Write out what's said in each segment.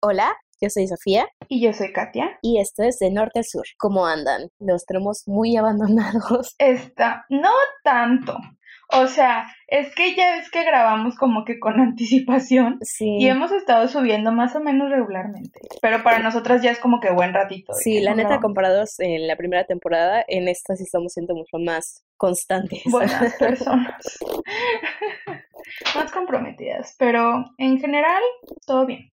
Hola, yo soy Sofía Y yo soy Katia. y esto es de norte a sur. ¿Cómo andan? Los tenemos muy abandonados. Esta, no tanto. O sea, es que ya ves que grabamos como que con anticipación Sí. y hemos estado subiendo más o menos regularmente. Pero para nosotras ya es como que buen ratito. Sí, la no neta, grabamos. comparados en la primera temporada, en esta sí estamos siendo mucho más constantes. Buenas personas. más comprometidas. Pero en general, todo bien.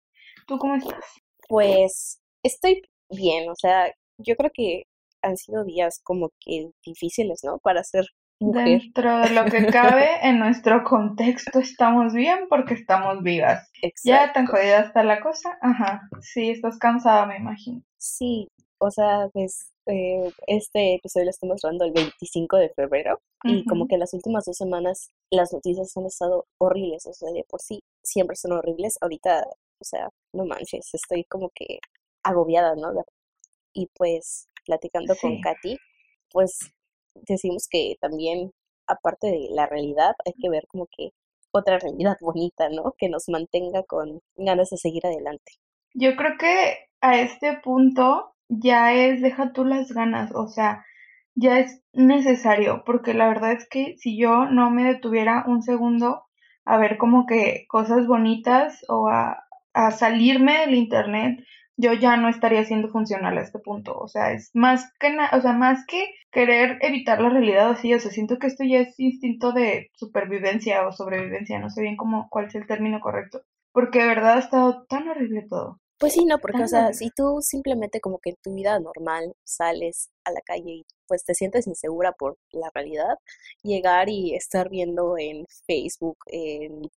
¿Tú cómo estás? Pues estoy bien, o sea, yo creo que han sido días como que difíciles, ¿no? Para ser mujer. Dentro de lo que cabe, en nuestro contexto estamos bien porque estamos vivas. Ya Exacto. tan jodida está la cosa. Ajá. Sí, estás cansada, me imagino. Sí, o sea, pues eh, este episodio lo estamos grabando el 25 de febrero y como que las últimas dos semanas las noticias han estado horribles, o sea, de por sí siempre son horribles. Ahorita, o sea, no manches, estoy como que agobiada, ¿no? Y pues platicando con. Katy, pues decimos que también, aparte de la realidad, hay que ver como que otra realidad bonita, ¿no? Que nos mantenga con ganas de seguir adelante. Yo creo que a este punto ya es deja tú las ganas, o sea, ya es necesario, porque la verdad es que si yo no me detuviera un segundo a ver como que cosas bonitas o a, a salirme del internet, yo ya no estaría siendo funcional a este punto. O sea, es más que na- o sea, más que querer evitar la realidad así, o sea, siento que esto ya es instinto de supervivencia o sobrevivencia, no sé bien cómo, cuál es el término correcto. Porque de verdad ha estado tan horrible todo. Pues sí, no, porque, o sea, horrible. si tú simplemente como que en tu vida normal sales a la calle y pues te sientes insegura por la realidad, llegar y estar viendo en Facebook, en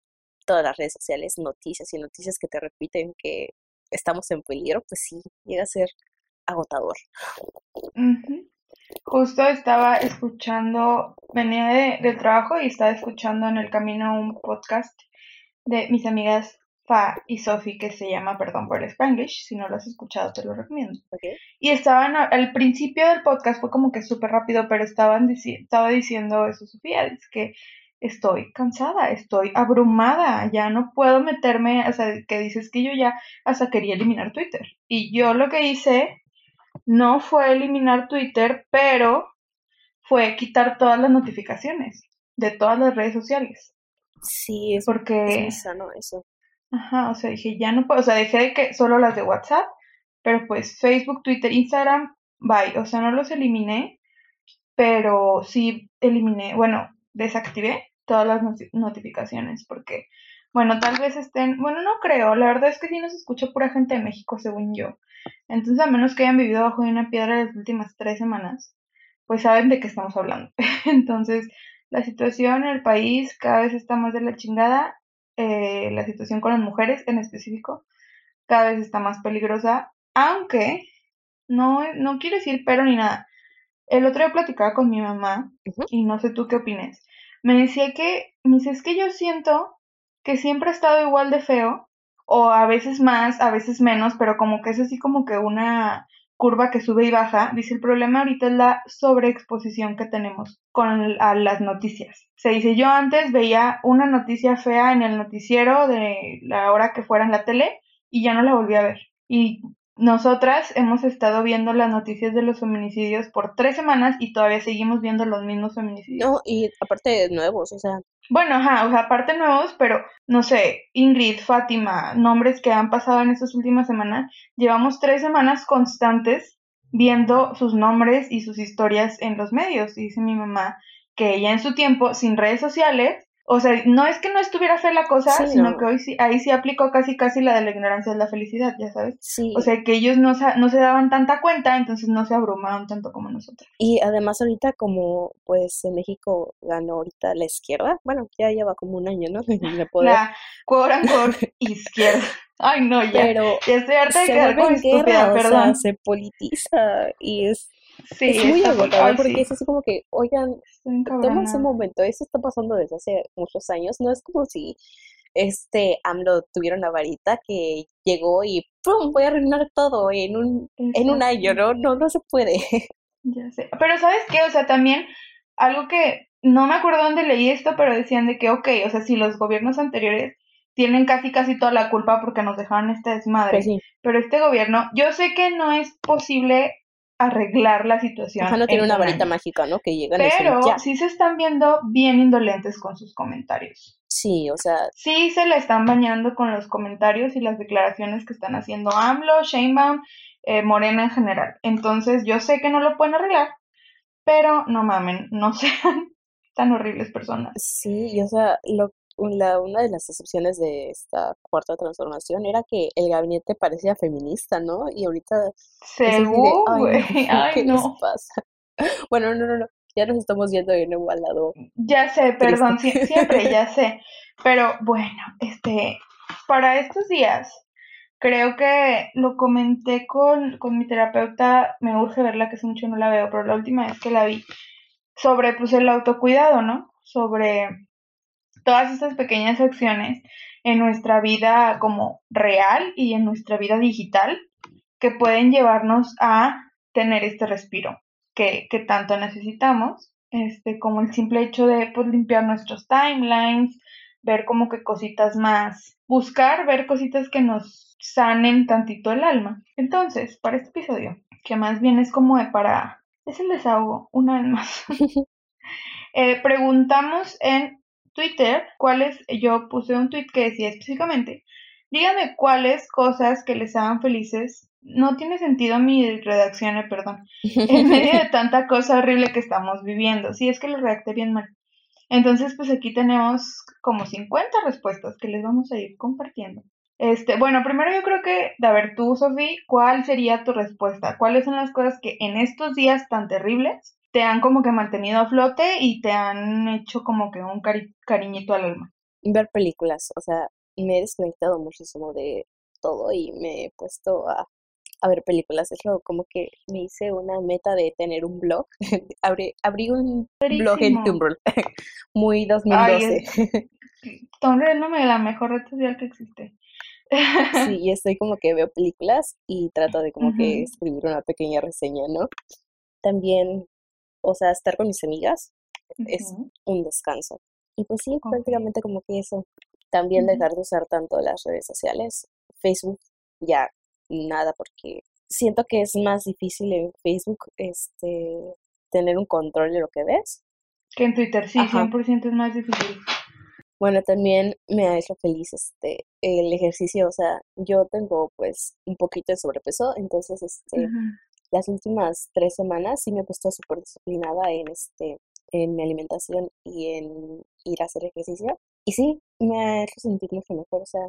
todas las redes sociales, noticias y noticias que te repiten que estamos en peligro, pues sí, llega a ser agotador. Justo estaba escuchando, venía de, del trabajo y estaba escuchando en el camino un podcast de mis amigas Fa y Sofi que se llama Perdón por el Spanglish. Si no lo has escuchado, te lo recomiendo. Y estaban, al principio del podcast fue como que súper rápido, pero estaban dici- estaba diciendo eso, Sofía, es que estoy cansada, estoy abrumada, ya no puedo meterme, o sea, que dices que yo ya hasta quería eliminar Twitter. Y yo lo que hice no fue eliminar Twitter, pero fue quitar todas las notificaciones de todas las redes sociales. Sí, es, es Porque, muy sano eso. ajá, o sea, dije, ya no puedo, o sea, dejé de que solo las de WhatsApp, pero pues Facebook, Twitter, Instagram, bye, o sea, no los eliminé, pero sí eliminé, bueno, desactivé todas las noti- notificaciones porque, bueno, tal vez estén, bueno, no creo, la verdad es que sí nos escucha pura gente de México, según yo. Entonces, a menos que hayan vivido bajo de una piedra las últimas tres semanas, pues saben de qué estamos hablando. Entonces, la situación en el país cada vez está más de la chingada, eh, la situación con las mujeres en específico cada vez está más peligrosa, aunque no, no quiero decir pero ni nada. El otro día platicaba con mi mamá y no sé tú qué opines. Me decía que, me dice, es que yo siento que siempre ha estado igual de feo, o a veces más, a veces menos, pero como que es así como que una curva que sube y baja. Dice, el problema ahorita es la sobreexposición que tenemos con a las noticias. Se dice, yo antes veía una noticia fea en el noticiero de la hora que fuera en la tele y ya no la volví a ver. Y nosotras hemos estado viendo las noticias de los feminicidios por tres semanas y todavía seguimos viendo los mismos feminicidios. No, y aparte nuevos, o sea, Bueno, ajá, o sea, aparte nuevos, pero no sé, Ingrid, Fátima, nombres que han pasado en estas últimas semanas, llevamos tres semanas constantes viendo sus nombres y sus historias en los medios. Y dice mi mamá que ella en su tiempo, sin redes sociales, o sea, no es que no estuviera fea la cosa, Sí, sino no. que hoy sí, ahí sí aplicó casi casi la de la ignorancia es la felicidad, ya sabes. sí. O sea, que ellos no, no se daban tanta cuenta, entonces no se abrumaban tanto como nosotros. Y además ahorita como pues en México ganó ahorita la izquierda, bueno, ya lleva como un año, ¿no? El poder, La quote unquote izquierda. Ay, no, ya. pero Ya estoy harta de se quedar guerra, estúpida, o sea, perdón. se politiza y es, Sí, es muy agotador porque sí, es así como que, oigan, tómense un momento, eso está pasando desde hace muchos años, no es como si este AMLO tuviera una varita que llegó y ¡pum! voy a arruinar todo en un, en un año, ¿no? No, no se puede. ya sé. Pero ¿sabes qué? O sea, también algo que no me acuerdo dónde leí esto, pero decían de que, ok, o sea, si los gobiernos anteriores tienen casi casi toda la culpa porque nos dejaron este desmadre. Pues sí. Pero este gobierno, yo sé que no es posible arreglar la situación. Ajá, no tiene en una un varita año, mágica, ¿no? Que llegan Pero sí se están viendo bien indolentes con sus comentarios. Sí, o sea, Sí se la están bañando con los comentarios y las declaraciones que están haciendo AMLO, Sheinbaum, eh, Morena en general. Entonces yo sé que no lo pueden arreglar, pero no mamen, no sean tan horribles personas. sí, y o sea, lo, la, una de las excepciones de esta cuarta transformación era que el gabinete parecía feminista, ¿no? Y ahorita Según, ay, güey, ay ¿qué les no. pasa? Bueno, no, no, no, ya nos estamos yendo de nuevo al lado Ya sé, perdón, sie- siempre, ya sé. Pero bueno, este, para estos días, creo que lo comenté con, con mi terapeuta, me urge verla, que hace mucho no la veo, pero la última vez que la vi, sobre pues el autocuidado, ¿no? Sobre todas estas pequeñas acciones en nuestra vida como real y en nuestra vida digital que pueden llevarnos a tener este respiro que, que tanto necesitamos, este, como el simple hecho de pues, limpiar nuestros timelines, ver como que cositas más, buscar ver cositas que nos sanen tantito el alma. Entonces, para este episodio, que más bien es como de para, es el desahogo, una vez más. Eh, preguntamos en Twitter cuáles, yo puse un tweet que decía específicamente, díganme cuáles cosas que les hagan felices. No tiene sentido mi redacción, eh, perdón. En medio de tanta cosa horrible que estamos viviendo. Sí, es que lo redacté bien mal. Entonces, pues aquí tenemos como 50 respuestas que les vamos a ir compartiendo. Este, bueno, primero yo creo que, a ver, tú, Sofi, ¿cuál sería tu respuesta? ¿Cuáles son las cosas que en estos días tan terribles te han como que mantenido a flote y te han hecho como que un cari- cariñito al alma? ver películas, o sea, me he desconectado muchísimo de todo y me he puesto a, a ver películas. Es lo como que me hice una meta de tener un blog. Abrí, abrí un blog en. Tumblr, muy Ay, 2012. es, Tumblr es la la mejor red social que existe. Sí, y estoy como que veo películas y trato de como que escribir una pequeña reseña, ¿no? También, o sea, estar con mis amigas es un descanso. Y pues sí, prácticamente como que eso. También dejar de usar tanto las redes sociales. Facebook ya nada, porque siento que es más difícil en Facebook este tener un control de lo que ves. Que en Twitter, sí, Ajá. 100% es más difícil. Bueno, también me ha hecho feliz este el ejercicio, o sea, yo tengo pues un poquito de sobrepeso, entonces este. Las últimas tres semanas sí me he puesto súper disciplinada en este en mi alimentación y en ir a hacer ejercicio. Y sí, me ha hecho sentir mucho mejor. O sea,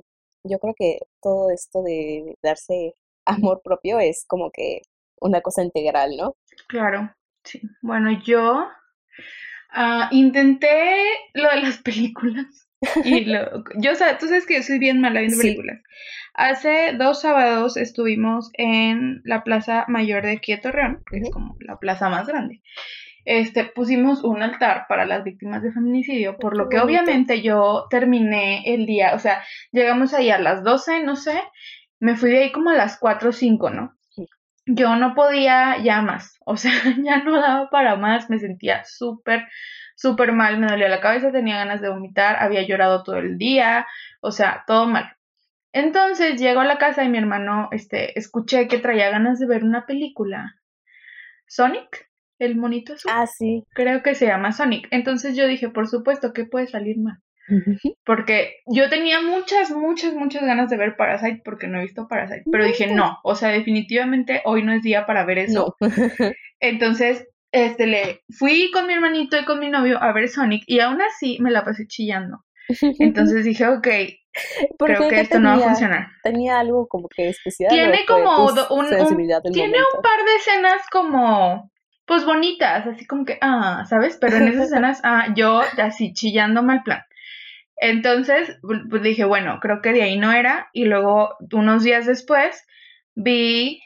yo creo que todo esto de darse amor propio es como que una cosa integral, ¿no? Claro, sí. Bueno, yo ah, intenté lo de las películas. Y lo, yo, o sea, tú sabes que yo soy bien mala viendo Sí. películas. Hace dos sábados estuvimos en la Plaza Mayor de aquí de Torreón, que es como la plaza más grande. Este, pusimos un altar para las víctimas de feminicidio, por lo que obviamente yo terminé el día, o sea, llegamos ahí a las 12, no sé, me fui de ahí como a las 4 o 5, ¿no? Yo no podía ya más, o sea, ya no daba para más, me sentía súper, súper mal, me dolía la cabeza, tenía ganas de vomitar, había llorado todo el día, o sea, todo mal. Entonces llego a la casa y mi hermano, este, escuché que traía ganas de ver una película. Sonic, el monito azul. Ah, sí. Creo que se llama Sonic. Entonces yo dije, por supuesto, que puede salir mal? Porque yo tenía muchas, muchas, muchas ganas de ver Parasite porque no he visto Parasite. Pero dije, no, o sea, definitivamente hoy no es día para ver eso. No. Entonces, este, le fui con mi hermanito y con mi novio a ver Sonic y aún así me la pasé chillando. Entonces dije, ok, ¿Por creo que ¿Qué esto no va a funcionar. ¿Tenía algo como que especial? Tiene como un- Tiene un par de escenas como, pues bonitas, así como que, ah, ¿sabes? Pero en esas escenas, ah, yo así chillando mal plan. Entonces, pues dije, bueno, creo que de ahí no era. Y luego, unos días después, vi,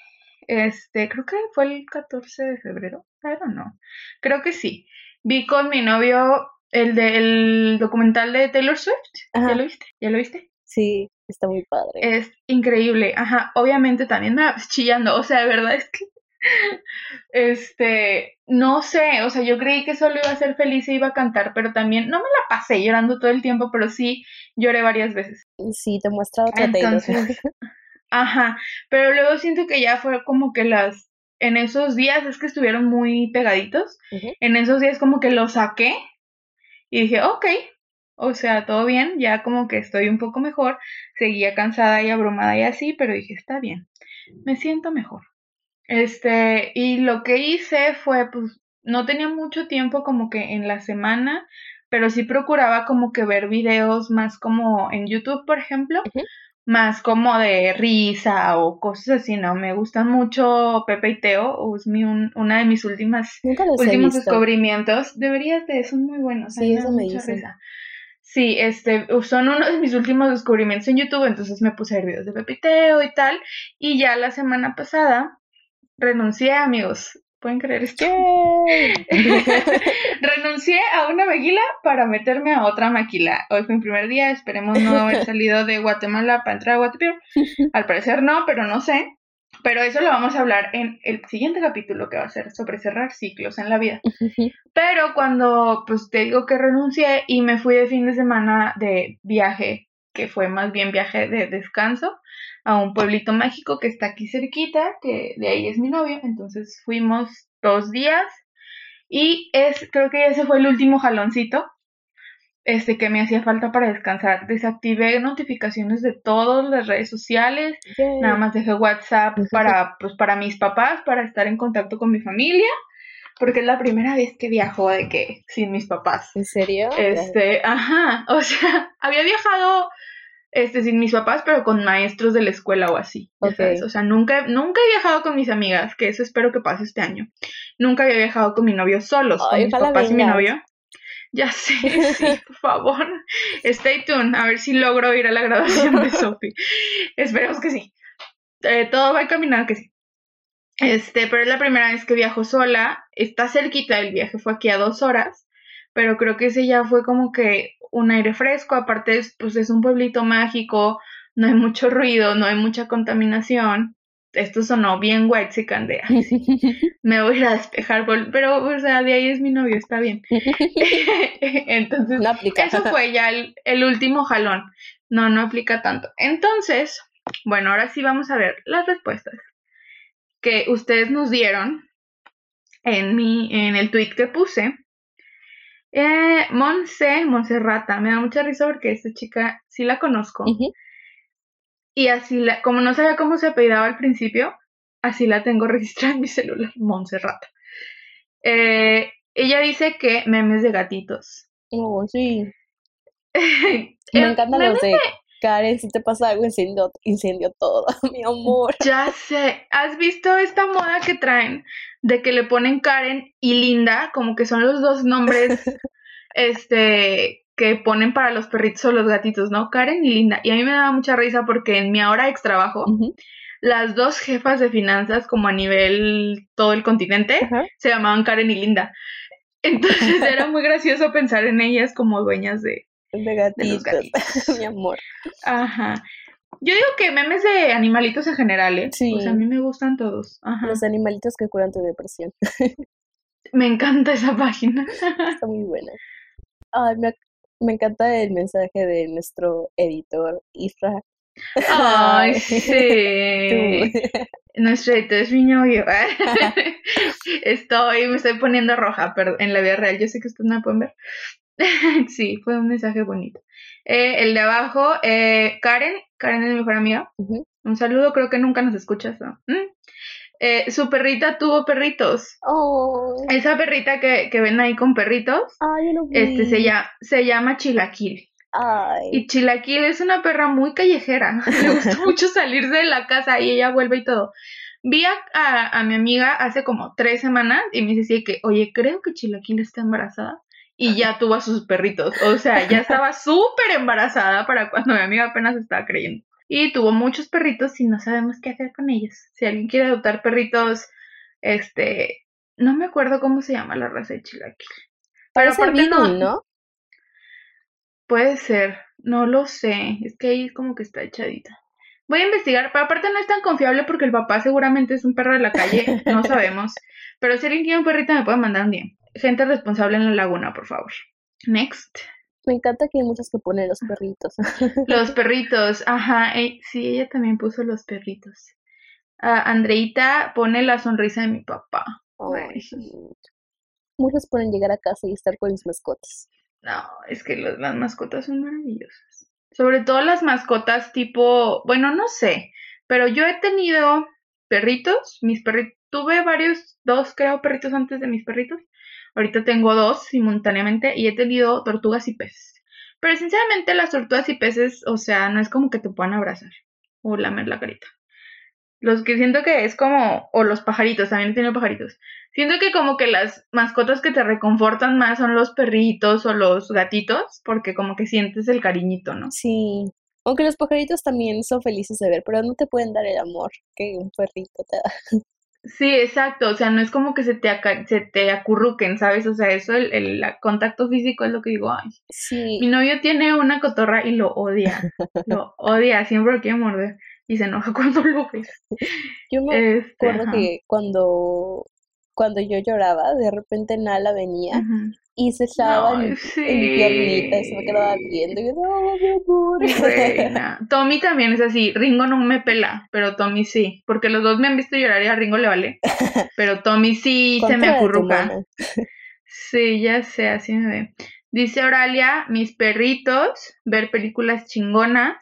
este, creo que fue el 14 de febrero, pero no, creo que sí. Vi con mi novio el del documental de Taylor Swift. ¿Ya lo viste? ¿Ya lo viste? Sí, está muy padre. Es increíble, ajá, obviamente también me chillando, o sea, de verdad es que, este, no sé, o sea, yo creí que solo iba a ser feliz e iba a cantar, pero también, no me la pasé llorando todo el tiempo, pero sí lloré varias veces. Sí, te muestra otra Entonces, ajá, pero luego siento que ya fue como que las, en esos días es que estuvieron muy pegaditos, en esos días como que lo saqué y dije, ok, o sea, todo bien, ya como que estoy un poco mejor, seguía cansada y abrumada y así, pero dije, está bien, me siento mejor. Este, y lo que hice fue, pues, no tenía mucho tiempo como que en la semana, pero sí procuraba como que ver videos más como en YouTube, por ejemplo. Más como de risa o cosas así, ¿no? Me gustan mucho Pepe y Teo, es mi, un- una de mis últimas últimos descubrimientos. Deberías de, son muy buenos. Sí, eso me dicen. risa. Sí, este, son uno de mis últimos descubrimientos en YouTube, entonces me puse a ver videos de Pepiteo y tal, y ya la semana pasada renuncié, amigos. ¿Pueden creer esto? Renuncié a una maquila para meterme a otra maquila. Hoy fue mi primer día, esperemos no haber salido de Guatemala para entrar a Guatepeor. Al parecer no, pero no sé. Pero eso lo vamos a hablar en el siguiente capítulo que va a ser sobre cerrar ciclos en la vida. Pero cuando pues te digo que renuncié y me fui de fin de semana de viaje, que fue más bien viaje de descanso, a un pueblito mágico que está aquí cerquita, que de ahí es mi novio, entonces fuimos dos días y es, creo que ese fue el último jaloncito este que me hacía falta para descansar. Desactivé notificaciones de todas las redes sociales, Yay. Nada más dejé WhatsApp para, pues, para mis papás, para estar en contacto con mi familia, porque es la primera vez que viajo de que sin mis papás. ¿En serio? Este, ajá, o sea, había viajado este sin mis papás, pero con maestros de la escuela o así. ya Ok. sabes, O sea, nunca, nunca he viajado con mis amigas, que eso espero que pase este año. Nunca había viajado con mi novio solos, con Ay, mis ojalá papás y mi novio. Ya sé, sí, por favor. Stay tuned, a ver si logro ir a la graduación de Sophie. Esperemos que sí. Eh, todo va encaminado que sí. Este, pero es la primera vez que viajo sola. Está cerquita el viaje, fue aquí a dos horas. Pero creo que ese ya fue como que un aire fresco. Aparte, es, pues es un pueblito mágico. No hay mucho ruido, no hay mucha contaminación. Esto sonó bien white de "Ay, sí, me voy a ir a despejar, vol-". pero o sea, de ahí es mi novio, está bien. Entonces, no aplica. eso fue ya el, el último jalón. No, no aplica tanto. Entonces, bueno, ahora sí vamos a ver las respuestas que ustedes nos dieron en mi, en el tweet que puse. Eh, Monse, Monserrata, me da mucha risa porque esta chica sí la conozco. Y así, la, como no sabía cómo se apellidaba al principio, así la tengo registrada en mi celular, Montserrat. Eh, ella dice que memes de gatitos. Oh, sí. Me encantan los de Karen, si te pasa algo, incendio, incendio todo, mi amor. Ya sé, ¿has visto esta moda que traen de que le ponen Karen y Linda, como que son los dos nombres este que ponen para los perritos o los gatitos, ¿no? Karen y Linda. Y a mí me daba mucha risa porque en mi hora ex trabajo, las dos jefas de finanzas como a nivel todo el continente se llamaban Karen y Linda. Entonces era muy gracioso pensar en ellas como dueñas de, De gatitos, gatitos. mi amor. Ajá. Yo digo que memes de animalitos en general, ¿eh? Sí. O sea, a mí me gustan todos. Ajá. Los animalitos que curan tu depresión. Me encanta esa página. Está muy buena. Ay, me, me encanta el mensaje de nuestro editor, Isra. Ay, sí. Nuestro editor es mi novio. Estoy, me estoy poniendo roja, pero en la vida real. Yo sé que ustedes no me pueden ver. Sí, fue un mensaje bonito. Eh, el de abajo, eh, Karen. Karen es mi mejor amiga. Un saludo, creo que nunca nos escuchas, ¿no? ¿Mm? Eh, su perrita tuvo perritos. Oh, Esa perrita que, que ven ahí con perritos, ay, vi. este se llama, se llama Chilaquil. Ay, Y Chilaquil es una perra muy callejera. Le gusta mucho salirse de la casa y ella vuelve y todo. Vi a, a- a mi amiga hace como tres semanas y me dice que, oye, creo que Chilaquil está embarazada. Y ya tuvo a sus perritos. O sea, ya estaba súper embarazada para cuando mi amiga apenas estaba creyendo. Y tuvo muchos perritos y no sabemos qué hacer con ellos. Si alguien quiere adoptar perritos, este, no me acuerdo cómo se llama la raza de Chilaquil. Pero aparte no, Beagle, ¿no? Puede ser, no lo sé, es que ahí como que está echadita. Voy a investigar, pero aparte no es tan confiable porque el papá seguramente es un perro de la calle, no sabemos. Pero si alguien quiere un perrito me puede mandar un día. Gente responsable en la laguna, por favor. Next. Me encanta que hay muchos que ponen los perritos. Los perritos, ajá, eh, sí, ella también puso los perritos. Ah, Andreita pone la sonrisa de mi papá. Ay. Muchos pueden llegar a casa y estar con mis mascotas. No, es que los- las mascotas son maravillosas. Sobre todo las mascotas tipo, bueno, no sé, pero yo he tenido perritos, mis perritos, tuve varios, dos creo perritos antes de mis perritos. Ahorita tengo dos simultáneamente y he tenido tortugas y peces. Pero sinceramente las tortugas y peces, o sea, no es como que te puedan abrazar o lamer la carita. Los que siento que es como, o los pajaritos, también he tenido pajaritos. Siento que como que las mascotas que te reconfortan más son los perritos o los gatitos, porque como que sientes el cariñito, ¿no? Sí. Aunque los pajaritos también son felices de ver, pero no te pueden dar el amor que un perrito te da. Sí, exacto, o sea, no es como que se te, aca- se te acurruquen, ¿sabes? O sea, eso, el, el contacto físico es lo que digo, ay, mi Sí. novio tiene una cotorra y lo odia, lo odia, siempre lo quiere morder y se enoja cuando lo ve. Yo me Este, acuerdo ajá. que cuando, cuando yo lloraba, de repente Nala venía. Y se echaba en, mi- en mi piernita y se me quedaba viendo. Y yo, no, mi amor. Reina. Tommy también es así. Ringo no me pela, pero Tommy sí. Porque los dos me han visto llorar y a Ringo le vale. Pero Tommy sí se me acurruca. Sí, ya sé, así me ve. Dice Oralia, mis perritos, ver películas chingonas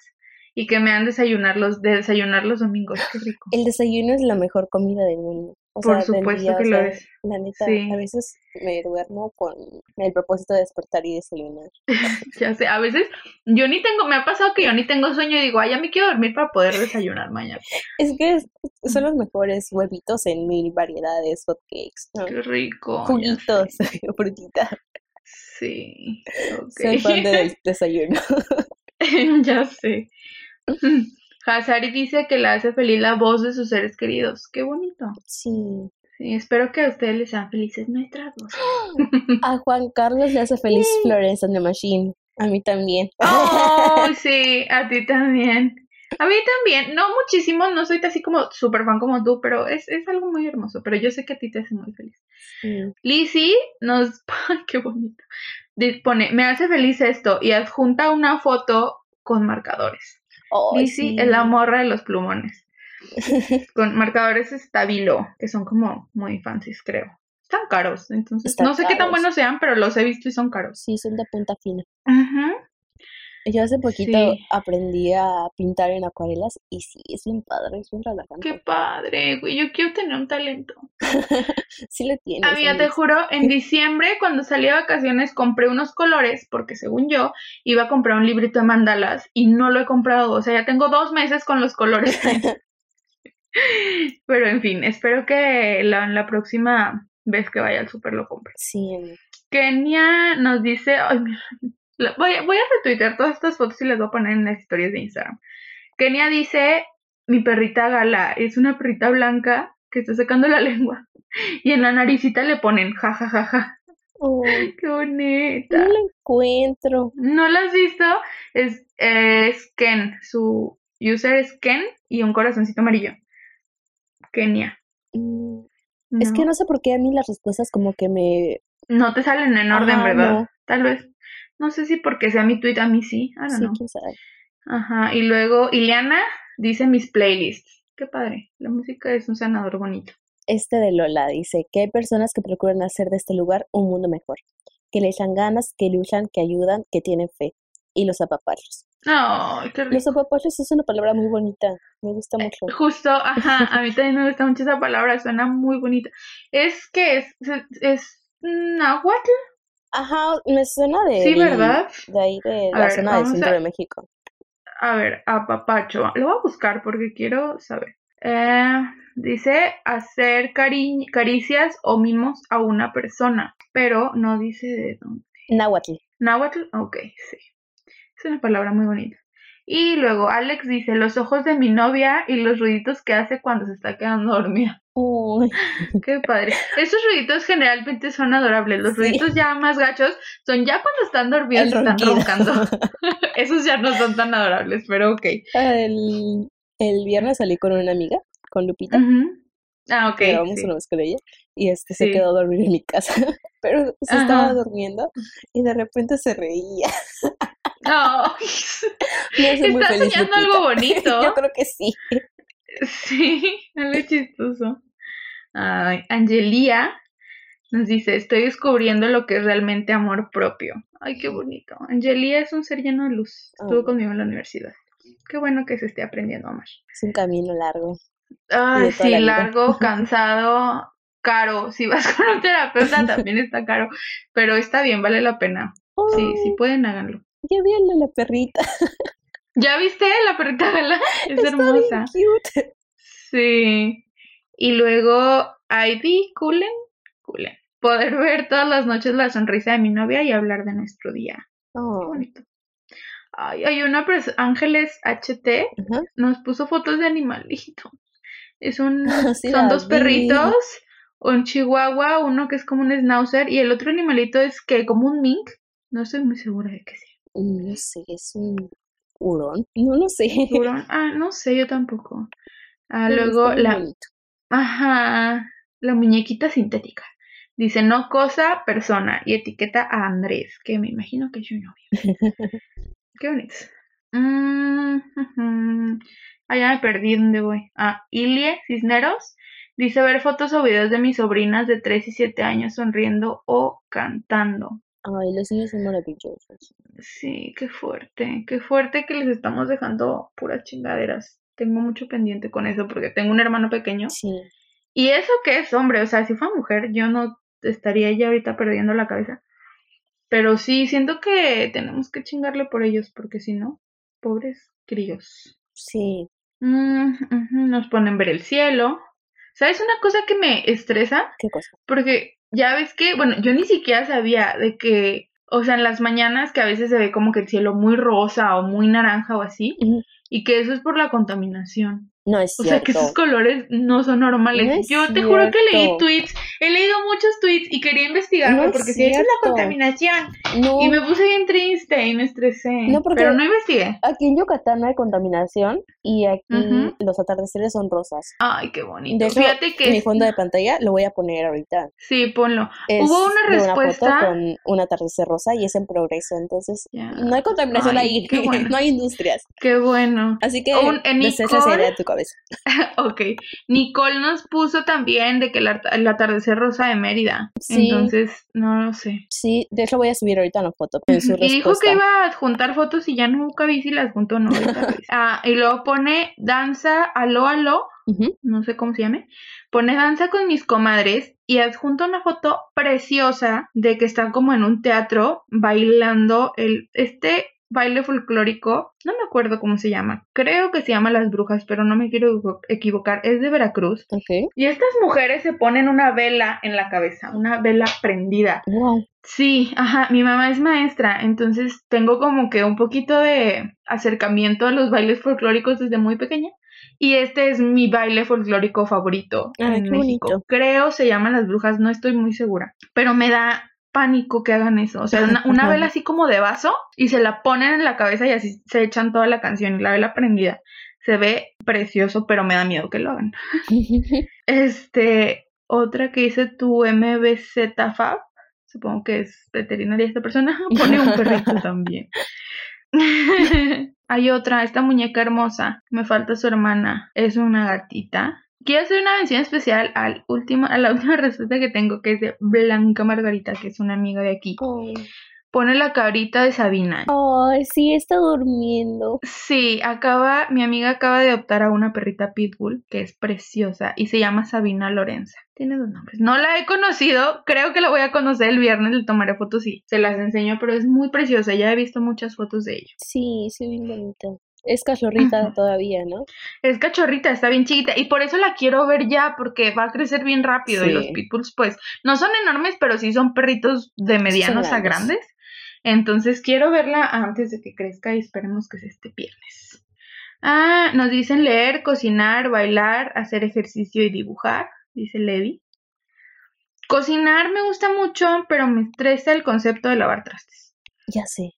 y que me han desayunar los, de desayunar los domingos. Qué rico. El desayuno es la mejor comida del mundo. O Por sea, supuesto día, que lo sea, es. La neta, Sí. a veces me duermo con el propósito de despertar y desayunar. Ya sé, a veces yo ni tengo, me ha pasado que yo ni tengo sueño y digo, ay, ya me quiero dormir para poder desayunar mañana. Es que son los mejores huevitos en mil variedades, hot cakes, ¿no? Qué rico. juguitos, frutita. Sí. ok. Soy fan del desayuno. ya sé. Hazari dice que le hace feliz la voz de sus seres queridos. Qué bonito. Sí. Sí, espero que a ustedes les sean felices nuestras voces. A Juan Carlos le hace feliz Florence and the Machine. A mí también. ¡Ay, sí! A ti también. A mí también. No muchísimo, no soy así como súper fan como tú, pero es, es algo muy hermoso. Pero yo sé que a ti te hace muy feliz. Sí. Lizzie nos... ¡Ay, qué bonito! Pone, me hace feliz esto y adjunta una foto con marcadores. Lizzie sí. es la morra de los plumones. con marcadores estabilo, que son como muy fancies, creo. Están caros, entonces Están no sé qué tan buenos sean, pero los he visto y son caros. Sí, son de punta fina. Ujú. Yo hace poquito Sí. aprendí a pintar en acuarelas y sí, es bien padre, es bien relajante. Qué padre, güey. Yo quiero tener un talento. Sí lo tienes. Amiga, te juro, en diciembre, cuando salí de vacaciones, compré unos colores, porque según yo, iba a comprar un librito de mandalas y no lo he comprado. O sea, ya tengo dos meses con los colores. Pero en fin, espero que la, la próxima vez que vaya al súper lo compre. Sí. Kenia nos dice, ay, mira, voy, a- voy a retuitear todas estas fotos y las voy a poner en las historias de Instagram. Kenia dice, mi perrita Gala es una perrita blanca que está sacando la lengua y en la naricita le ponen ja ja ja ja. Ay, Qué no bonita. lo encuentro. ¿No la has visto? Es, es Ken, su user es Ken y un corazoncito amarillo. Kenia. Mm, Es que No. no sé por qué a mí las respuestas como que me... No te salen en orden, ¿verdad? no. Tal vez. No sé si porque sea mi tweet a mí sí. I don't Sí, know. quién sabe. Ajá, y luego Ileana dice mis playlists. Qué padre, la música es un sanador bonito. Este de Lola dice que hay personas que procuran hacer de este lugar un mundo mejor, que le echan ganas, que luchan, que ayudan, que tienen fe. Y los apapachos. Ay, qué rico. Los apapachos es una palabra muy bonita, me gusta mucho. Justo, ajá, a mí también me gusta mucho esa palabra, suena muy bonita. Es que es, es, es náhuatl, Ajá, me suena de... sí, ¿verdad? De ahí de A la ver, zona del centro a- de México. A ver, apapacho, lo voy a buscar porque quiero saber. Eh, dice hacer cari- caricias o mimos a una persona, pero no dice de dónde. Náhuatl. Náhuatl, ok, sí. Es una palabra muy bonita. Y luego Alex dice los ojos de mi novia y los ruiditos que hace cuando se está quedando dormida. Uy, Qué padre. Esos ruiditos generalmente son adorables. Los Sí. ruiditos ya más gachos son ya cuando están dormidos y están roncando. Esos ya no son tan adorables, pero ok. el, el viernes salí con una amiga, con Lupita. Ah, ok. Sí. una vez con ella y este se Sí. quedó a dormir en mi casa, pero se Ajá. estaba durmiendo y de repente se reía. No. Me hace muy Está feliz, soñando Lupita. algo bonito. Yo creo que sí. Sí, algo chistoso. Ay, Angelía nos dice, estoy descubriendo lo que es realmente amor propio. Ay, qué bonito. Angelía es un ser lleno de luz. Estuvo Oh. conmigo en la universidad. Qué bueno que se esté aprendiendo a amar. Es un camino largo. Ay, sí, la largo, cansado, caro. Si vas con un terapeuta también está caro, pero está bien, vale la pena. Sí, sí Oh, pueden, háganlo. Ya vi a la perrita. ¿Ya viste la perrita? Es Está bien hermosa. cute. Sí. Y luego Ivy Cullen, Cullen. Poder ver todas las noches la sonrisa de mi novia y hablar de nuestro día. Qué Oh, bonito. Ay, hay una pers- Ángeles HT nos puso fotos de animalito. Es un Sí, son dos vi. perritos, un chihuahua, uno que es como un schnauzer y el otro animalito es que como un mink. No estoy muy segura de qué sea. No sé, es un hurón. No lo sé. Hurón. Ah, no sé, yo tampoco. Ah, luego la bonito. Ajá, la muñequita sintética. Dice no cosa, persona y etiqueta a Andrés, que me imagino que es su novio. Qué bonito. Mm. Ah, ya me perdí dónde voy. Ah, Ilie Cisneros dice ver fotos o videos de mis sobrinas de 3 y 7 años sonriendo o cantando. Ay, los niños son maravillosos. Sí, qué fuerte, qué fuerte que les estamos dejando puras chingaderas. Tengo mucho pendiente con eso porque tengo un hermano pequeño Sí. Y eso que es hombre, o sea, si fuera mujer, yo no estaría ya ahorita perdiendo la cabeza. Pero sí, siento que tenemos que chingarle por ellos, porque si no, pobres críos. Sí. Mm, nos ponen ver el cielo. ¿Sabes una cosa que me estresa? ¿Qué cosa? Porque ya ves que, bueno, yo ni siquiera sabía de que, o sea, en las mañanas que a veces se ve como que el cielo muy rosa o muy naranja o así. Y que eso es por la contaminación. No es O sea, que cierto. esos colores no son normales. No es Yo te juro que leí cierto. tweets, he leído muchos tweets y quería No es porque si es la cierto. contaminación. No, Y me puse bien triste y me estresé. No, porque- Pero no investigué. aquí en Yucatán no hay contaminación y aquí los atardeceres son rosas. Ay, qué bonito. De hecho, Fíjate que mi fondo de pantalla lo voy a poner ahorita. Sí, ponlo. Es Hubo una de respuesta. Una foto con un atardecer rosa y es en progreso. Entonces, no hay contaminación Ay, ahí. bueno. no hay industrias. Qué bueno. Así que Un- en idea de tu cabeza. Ok. Nicole nos puso también de que el, atardecer rosa de Mérida. Sí. Entonces, no lo sé. Sí, de hecho voy a subir ahorita una foto en su Y dijo que iba a juntar fotos y ya nunca vi si las juntó o no. ah, y luego pone danza aló aló, no sé cómo se llame. Pone danza con mis comadres y adjunta una foto preciosa de que están como en un teatro bailando el este baile folclórico. No me acuerdo cómo se llama. Creo que se llama Las Brujas, pero no me quiero equivo- equivocar. Es de Veracruz. Ok. Y estas mujeres se ponen una vela en la cabeza, una vela prendida. Wow. Sí, ajá, mi mamá es maestra, entonces tengo como que un poquito de acercamiento a los bailes folclóricos desde muy pequeña. Y este es mi baile folclórico favorito Ay, en México. bonito. Creo se llaman las brujas, no estoy muy segura. Pero me da pánico que hagan eso. O sea, una, una vela así como de vaso y se la ponen en la cabeza y así se echan toda la canción y la vela prendida. Se ve precioso, pero me da miedo que lo hagan. Este, otra que dice tu MBZ Fab, supongo que es veterinaria esta persona, pone un perrito también. Hay otra, esta muñeca hermosa, me falta su hermana, es una gatita. Quiero hacer una mención especial al último, a la última respuesta que tengo, que es de Blanca Margarita, que es una amiga de aquí. Pone la cabrita de Sabina. Ay, sí, está durmiendo. Sí, acaba, mi amiga acaba de adoptar a una perrita pitbull que es preciosa y se llama Sabina Lorenza. Tiene dos nombres. No la he conocido, creo que la voy a conocer el viernes, le tomaré fotos y se las enseño, pero es muy preciosa, ya he visto muchas fotos de ella. Sí, sí, bien bonita. Es cachorrita todavía, ¿no? Es cachorrita, está bien chiquita y por eso la quiero ver ya porque va a crecer bien rápido y Sí. los pitbulls pues no son enormes, pero sí son perritos de medianos a grandes. grandes. Entonces quiero verla antes de que crezca y esperemos que sea este viernes. Ah, nos dicen leer, cocinar, bailar, hacer ejercicio y dibujar, dice Levi. Cocinar me gusta mucho, pero me estresa el concepto de lavar trastes. Ya sé.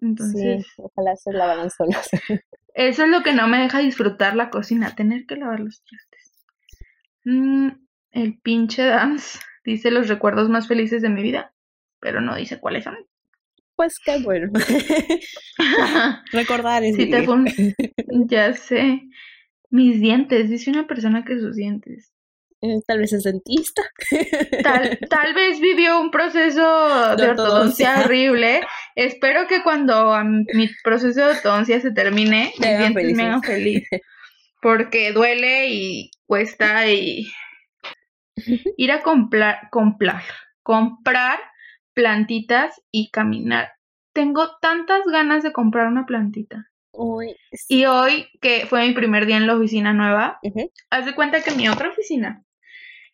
Entonces, Sí, ojalá se lavaran solos. eso es lo que no me deja disfrutar la cocina, tener que lavar los trastes. Mm, el pinche dance dice los recuerdos más felices de mi vida, pero no dice cuáles son. Pues qué bueno. Recordar es Si te Ya sé. Mis dientes, dice una persona que sus dientes. Eh, Tal vez es dentista. Tal, tal vez vivió un proceso de De ortodoncia ortodoncia. horrible. Espero que cuando mi proceso de ortodoncia se termine, mis me hagan feliz. Porque duele y cuesta y ir a comprar, comprar, comprar plantitas y caminar. Tengo tantas ganas de comprar una plantita. Uy, sí. Y hoy, que fue mi primer día en la oficina nueva, Ujú, haz de cuenta que mi otra oficina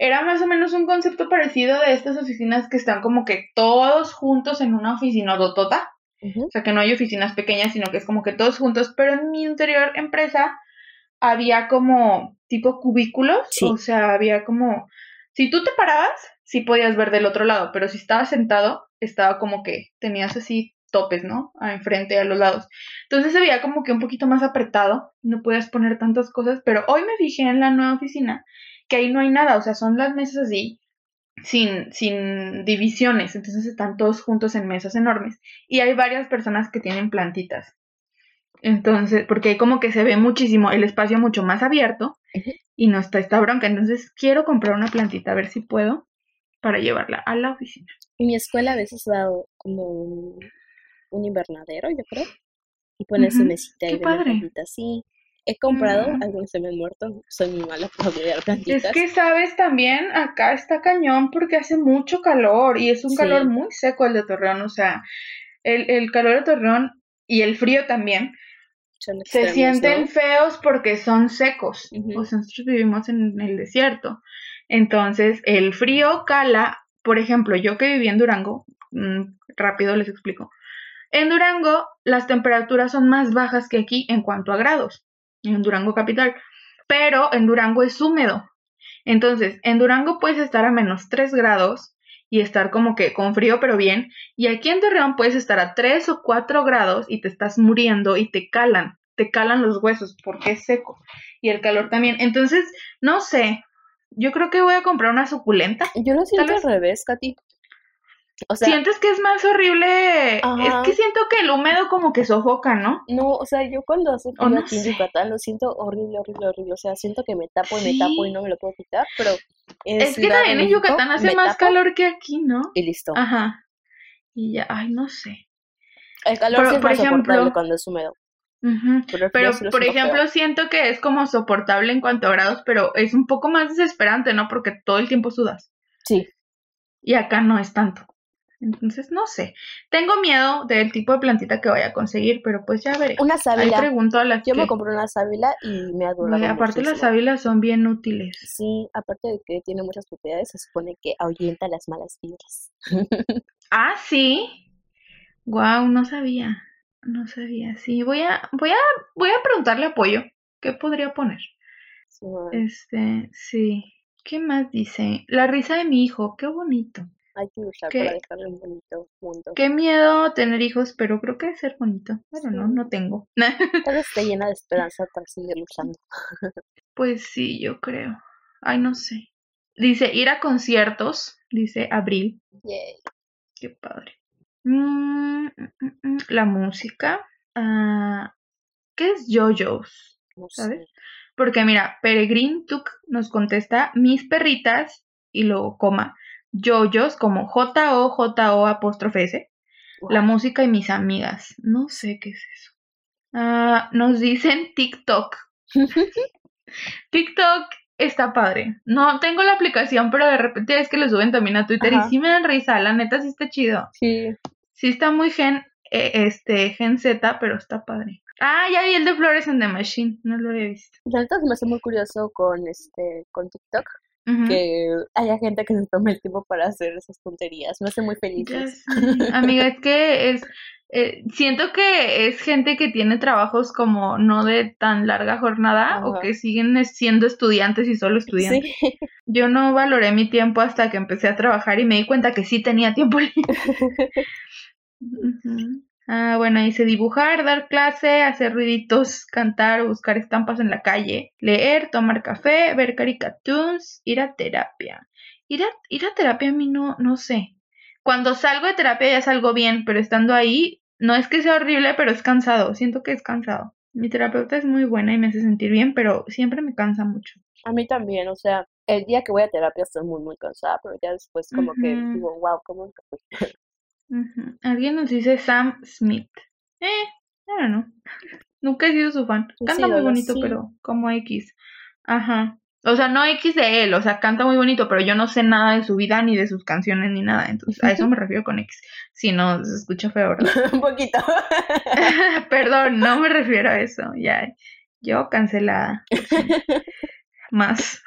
era más o menos un concepto parecido de estas oficinas que están como que todos juntos en una oficina dotota. ujú. O sea, que no hay oficinas pequeñas, sino que es como que todos juntos. Pero en mi anterior empresa había como tipo cubículos. Sí. O sea, había como... Si tú te parabas, sí podías ver del otro lado, pero si estabas sentado, estaba como que tenías así topes, ¿no? A enfrente, a los lados. Entonces se veía como que un poquito más apretado, no podías poner tantas cosas, pero hoy me fijé en la nueva oficina que ahí no hay nada, o sea, son las mesas así, sin, sin divisiones, entonces están todos juntos en mesas enormes y hay varias personas que tienen plantitas. Entonces, porque ahí como que se ve muchísimo el espacio mucho más abierto y no está esta bronca, entonces quiero comprar una plantita a ver si puedo para llevarla a la oficina. En mi escuela a veces da como un, un invernadero, yo creo. Y pones su Ujú, mesita qué y padre. plantitas. Sí, he comprado, Mm. algunos se me han muerto. Soy muy mala para cuidar Es plantitas. que, sabes, también acá está cañón porque hace mucho calor y es un Sí. calor muy seco el de Torreón, o sea, el, el calor de Torreón y el frío también se sienten ¿no? feos porque son secos, sea, nosotros vivimos en el desierto, entonces el frío cala, por ejemplo, yo que viví en Durango, mm, rápido les explico, en Durango las temperaturas son más bajas que aquí en cuanto a grados, en Durango capital, pero en Durango es húmedo. Entonces, en Durango puedes estar a menos 3 grados y estar como que con frío pero bien, y aquí en Torreón puedes estar a 3 o 4 grados y te estás muriendo y te calan, te calan los huesos porque es seco y el calor también. Entonces, no sé, yo creo que voy a comprar una suculenta. Yo lo siento al revés, Katy. O sea, ¿Sientes que es más horrible? Ajá. Es que siento que el húmedo como que sofoca, ¿no? no, o sea, yo cuando hace frío no aquí en. Yucatán lo siento horrible, horrible, horrible. O sea, siento que me tapo y me Sí. tapo y no me lo puedo quitar, pero Es que también en Yucatán hace más tapo calor que aquí, ¿no? Y listo. Ajá. Y ya, ay, no sé. El calor Pero, sí es por más soportable ejemplo- cuando es húmedo. Ujú. Pero, sí por ejemplo, siento que es como soportable en cuanto a grados, pero es un poco más desesperante, ¿no? Porque todo el tiempo sudas. Sí, Y acá no es tanto. Entonces, no sé. Tengo miedo del tipo de plantita que vaya a conseguir, pero pues ya veré. una Ahí sábila. pregunto a las Yo me compré una sábila y me ha durado aparte las sábilas son bien útiles. Sí, aparte de que tiene muchas propiedades, se supone que ahuyenta las malas vibras. Ah, sí. Guau, no sabía. No sabía. Sí, voy a, voy a, voy a preguntarle apoyo. ¿Qué podría poner? Sí. Este, sí. ¿Qué más dice? La risa de mi hijo, qué bonito. Hay que luchar ¿Qué? para dejarle un bonito mundo. Qué miedo tener hijos, pero creo que debe ser bonito. Pero no, Sí. no tengo. Tal vez esté llena de esperanza para seguir luchando. Pues sí, yo creo. Ay, no sé. Dice ir a conciertos, dice Abril. Yay. Qué padre. Mm, mm, mm, La música. Ah, ¿Qué es JoJo's? No ¿Sabes? sé. Porque mira, Peregrin Tuk nos contesta mis perritas y luego coma. JoJo's como J-O-J-O apóstrofe S. La música y mis amigas. No sé qué es eso. Ah, nos dicen TikTok. TikTok está padre. No tengo la aplicación, pero de repente es que lo suben también a Twitter Ajá. y sí me dan risa. La neta sí está chido. Sí. Sí está muy gen, eh, este, gen Z, pero está padre. Ah, ya vi el de Flores en The Machine. No lo había visto. La neta se me hace muy curioso con este, con TikTok, Que haya gente que se tome el tiempo para hacer esas tonterías. Me hace muy sé. Amiga, es que es eh, siento que es gente que tiene trabajos como no de tan larga jornada o que siguen siendo estudiantes y solo estudiantes. Sí. Yo no valoré mi tiempo hasta que empecé a trabajar y me di cuenta que sí tenía tiempo libre. Ah, bueno, dice dibujar, dar clase, hacer ruiditos, cantar, buscar estampas en la calle, leer, tomar café, ver caricaturas, ir a terapia. Ir a, ir a terapia a mí no, no sé. Cuando salgo de terapia ya salgo bien, pero estando ahí, no es que sea horrible, pero es cansado. Siento que es cansado. Mi terapeuta es muy buena y me hace sentir bien, pero siempre me cansa mucho. A mí también, o sea, el día que voy a terapia estoy muy, muy cansada, pero ya después como que digo, wow, ¿cómo nunca fui?". Ujú. Alguien nos dice Sam Smith. Eh, I don't know. Nunca he sido su fan. Sí, Canta muy bonito, sí. pero como X. Ajá. O sea, no X de él, o sea, canta muy bonito, pero yo no sé nada de su vida, ni de sus canciones, ni nada. Entonces, a eso me refiero con X. Si no, se escucha feo, ¿verdad? Un poquito. Perdón, no me refiero a eso. Ya, yo cancelada. Más.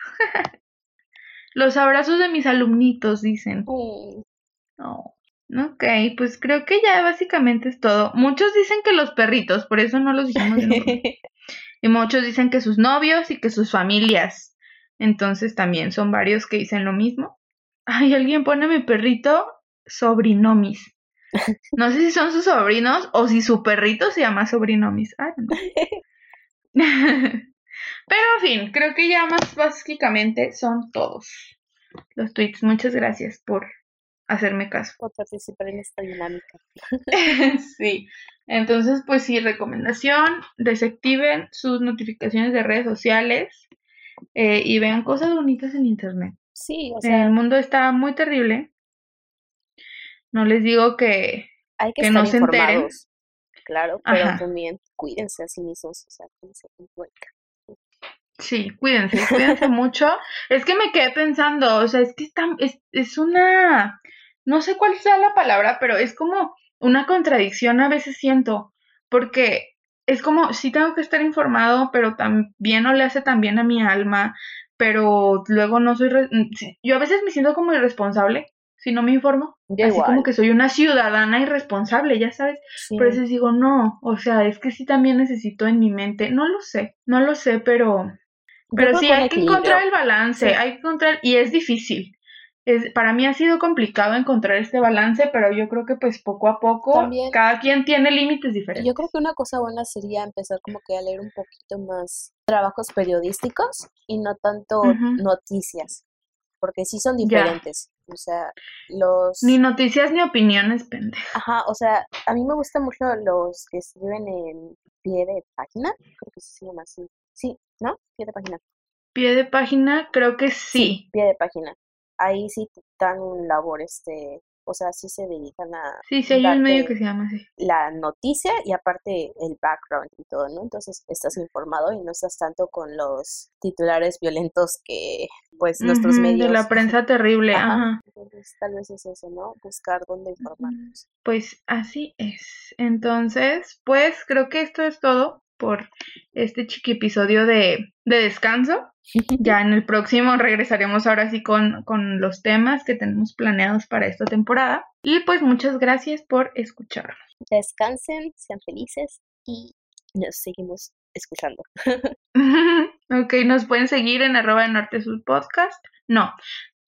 Los abrazos de mis alumnitos, dicen. Mm, No. Ok, pues creo que ya básicamente es todo. Muchos dicen que los perritos, por eso no los dijimos. Y muchos dicen que sus novios y que sus familias. Entonces también son varios que dicen lo mismo. Ay, alguien pone mi perrito sobrinomis. No sé si son sus sobrinos o si su perrito se llama sobrinomis. I don't know. Pero en fin, creo que ya más básicamente son todos los tweets. Muchas gracias por hacerme caso. por participar en esta dinámica. sí. Entonces, pues sí, recomendación, desactiven sus notificaciones de redes sociales eh, y vean cosas bonitas en internet. Sí, o el sea, mundo está muy terrible. No les digo que... hay que, que estar no se enteren. Claro, pero Ajá. también cuídense a sí mismos, o sea, cuídense con cuenca. Sí, cuídense, cuídense mucho. Es que me quedé pensando, o sea, es que está, es, es una... No sé cuál sea la palabra, pero es como una contradicción a veces siento, porque es como, sí tengo que estar informado, pero también no le hace tan bien a mi alma, pero luego no soy... mm, Yo a veces me siento como irresponsable si no me informo. Así igual, como que soy una ciudadana irresponsable, ya sabes. sí. Pero a veces digo, no, o sea, es que sí también necesito en mi mente, no lo sé, no lo sé, pero, pero sí hay que encontrar el balance, Sí. hay que encontrar, y es difícil. Es, para mí ha sido complicado encontrar este balance, pero yo creo que pues poco a poco También- cada quien tiene límites diferentes. Yo creo que una cosa buena sería empezar como que a leer un poquito más trabajos periodísticos y no tanto noticias, porque sí son Ya. diferentes. O sea, los... Ni noticias ni opiniones, pendejo. Ajá, o sea, a mí me gustan mucho los que escriben en pie de página, creo que se llama así. Sí, ¿no? Pie de página. Pie de página, creo que sí. Pie de página. Ahí sí te dan un labor, este, o sea, sí se dedican a Sí, sí, hay un medio que se llama así. la noticia y aparte el background y todo, ¿no? Entonces estás informado y no estás tanto con los titulares violentos que pues nuestros medios. De la prensa terrible, Ajá. ajá. Entonces tal vez es eso, ¿no? Buscar dónde informarnos. Pues así es. Entonces, pues creo que esto es todo por este chiqui episodio de, de descanso. Ya en el próximo regresaremos ahora sí con, con los temas que tenemos planeados para esta temporada. Y pues muchas gracias por escucharnos. Descansen, sean felices y nos seguimos escuchando. ok, nos pueden seguir en arroba de norte sur podcast. No.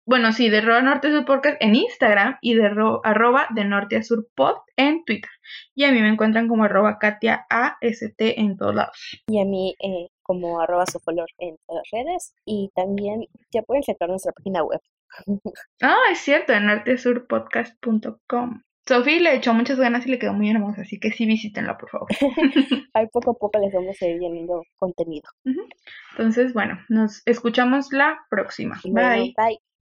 Bueno, sí, de arroba norte sur podcast en Instagram y de ro- arroba de norte a sur pod en Twitter. Y a mí me encuentran como arroba Katia AST en todos lados. Y a mí eh, como arroba sofolor en todas las redes y también ya pueden checar nuestra página web. Ah, es cierto, en artesurpodcast.com. Sofi le echó muchas ganas y le quedó muy hermosa, así que sí visítenla, por favor. Ahí poco a poco les vamos a ir llenando contenido. Entonces, bueno, nos escuchamos la próxima. Bueno, Bye. bye.